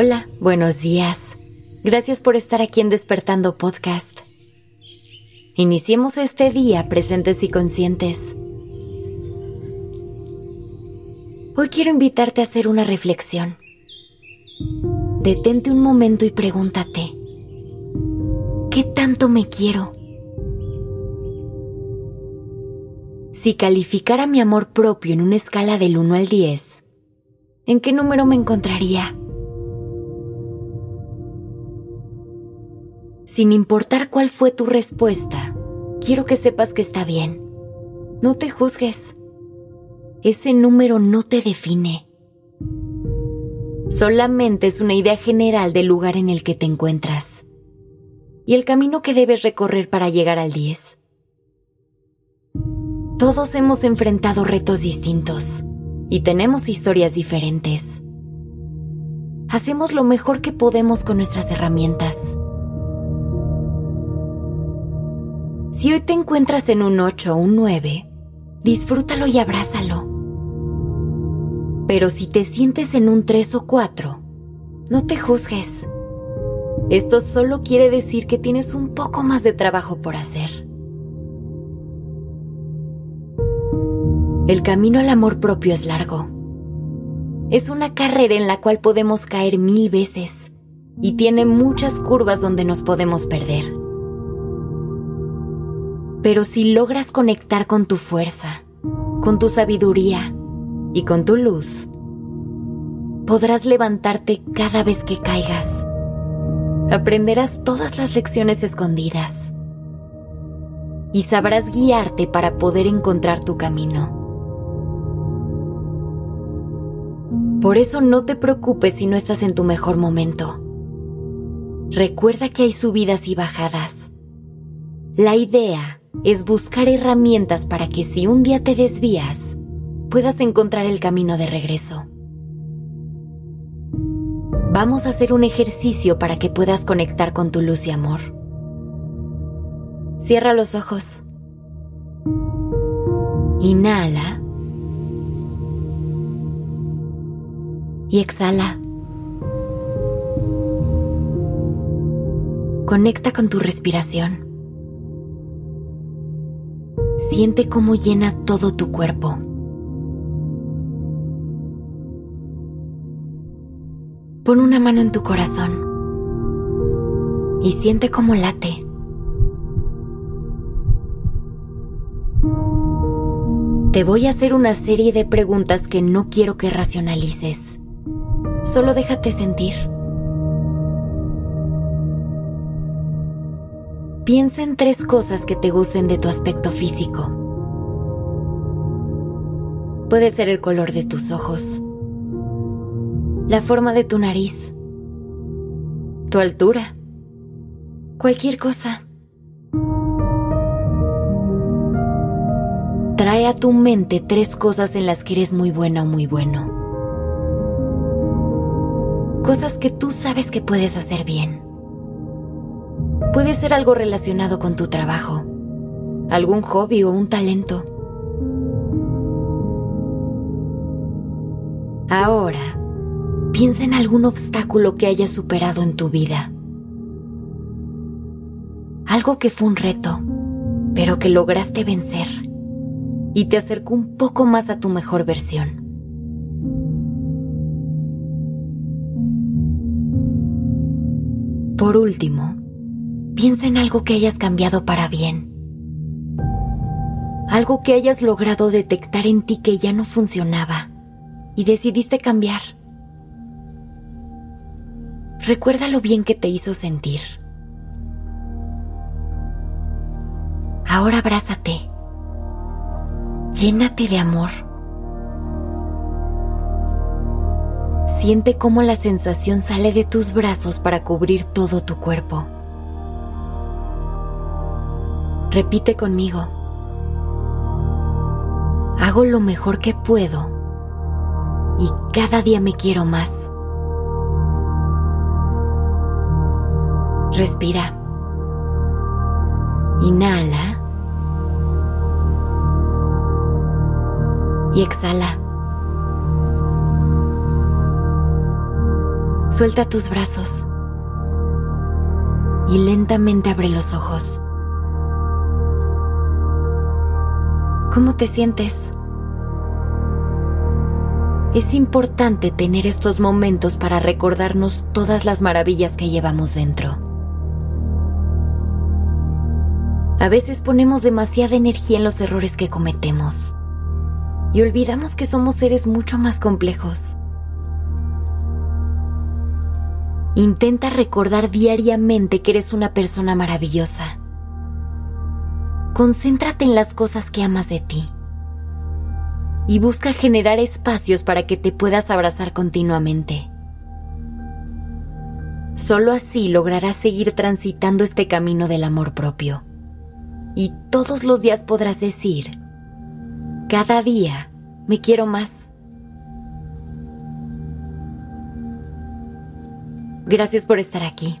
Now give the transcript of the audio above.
Hola, buenos días. Gracias por estar aquí en Despertando Podcast. Iniciemos este día presentes y conscientes. Hoy quiero invitarte a hacer una reflexión. Detente un momento y pregúntate, ¿qué tanto me quiero? Si calificara mi amor propio en una escala del 1 al 10, ¿en qué número me encontraría? Sin importar cuál fue tu respuesta, quiero que sepas que está bien. No te juzgues. Ese número no te define. Solamente es una idea general del lugar en el que te encuentras y el camino que debes recorrer para llegar al 10. Todos hemos enfrentado retos distintos y tenemos historias diferentes. Hacemos lo mejor que podemos con nuestras herramientas Si hoy te encuentras en un 8 o un 9, disfrútalo y abrázalo. Pero si te sientes en un 3 o 4, no te juzgues. Esto solo quiere decir que tienes un poco más de trabajo por hacer. El camino al amor propio es largo. Es una carrera en la cual podemos caer mil veces y tiene muchas curvas donde nos podemos perder. Pero si logras conectar con tu fuerza, con tu sabiduría y con tu luz, podrás levantarte cada vez que caigas. Aprenderás todas las lecciones escondidas y sabrás guiarte para poder encontrar tu camino. Por eso no te preocupes si no estás en tu mejor momento. Recuerda que hay subidas y bajadas. La idea es buscar herramientas para que si un día te desvías, puedas encontrar el camino de regreso. Vamos a hacer un ejercicio para que puedas conectar con tu luz y amor. Cierra los ojos. Inhala. Y exhala. Conecta con tu respiración. Siente cómo llena todo tu cuerpo. Pon una mano en tu corazón y siente cómo late. Te voy a hacer una serie de preguntas que no quiero que racionalices. Solo déjate sentir. Piensa en tres cosas que te gusten de tu aspecto físico. Puede ser el color de tus ojos, la forma de tu nariz, tu altura, cualquier cosa. Trae a tu mente tres cosas en las que eres muy buena o muy bueno. Cosas que tú sabes que puedes hacer bien. Puede ser algo relacionado con tu trabajo, algún hobby o un talento. Ahora, piensa en algún obstáculo que hayas superado en tu vida. Algo que fue un reto, pero que lograste vencer y te acercó un poco más a tu mejor versión. Por último, Piensa en algo que hayas cambiado para bien. Algo que hayas logrado detectar en ti que ya no funcionaba y decidiste cambiar. Recuerda lo bien que te hizo sentir. Ahora abrázate. Llénate de amor. Siente cómo la sensación sale de tus brazos para cubrir todo tu cuerpo. Repite conmigo. Hago lo mejor que puedo y cada día me quiero más. Respira. Inhala. Y exhala. Suelta tus brazos y lentamente abre los ojos. ¿Cómo te sientes? Es importante tener estos momentos para recordarnos todas las maravillas que llevamos dentro. A veces ponemos demasiada energía en los errores que cometemos y olvidamos que somos seres mucho más complejos. Intenta recordar diariamente que eres una persona maravillosa. Concéntrate en las cosas que amas de ti y busca generar espacios para que te puedas abrazar continuamente. Solo así lograrás seguir transitando este camino del amor propio y todos los días podrás decir, cada día me quiero más. Gracias por estar aquí.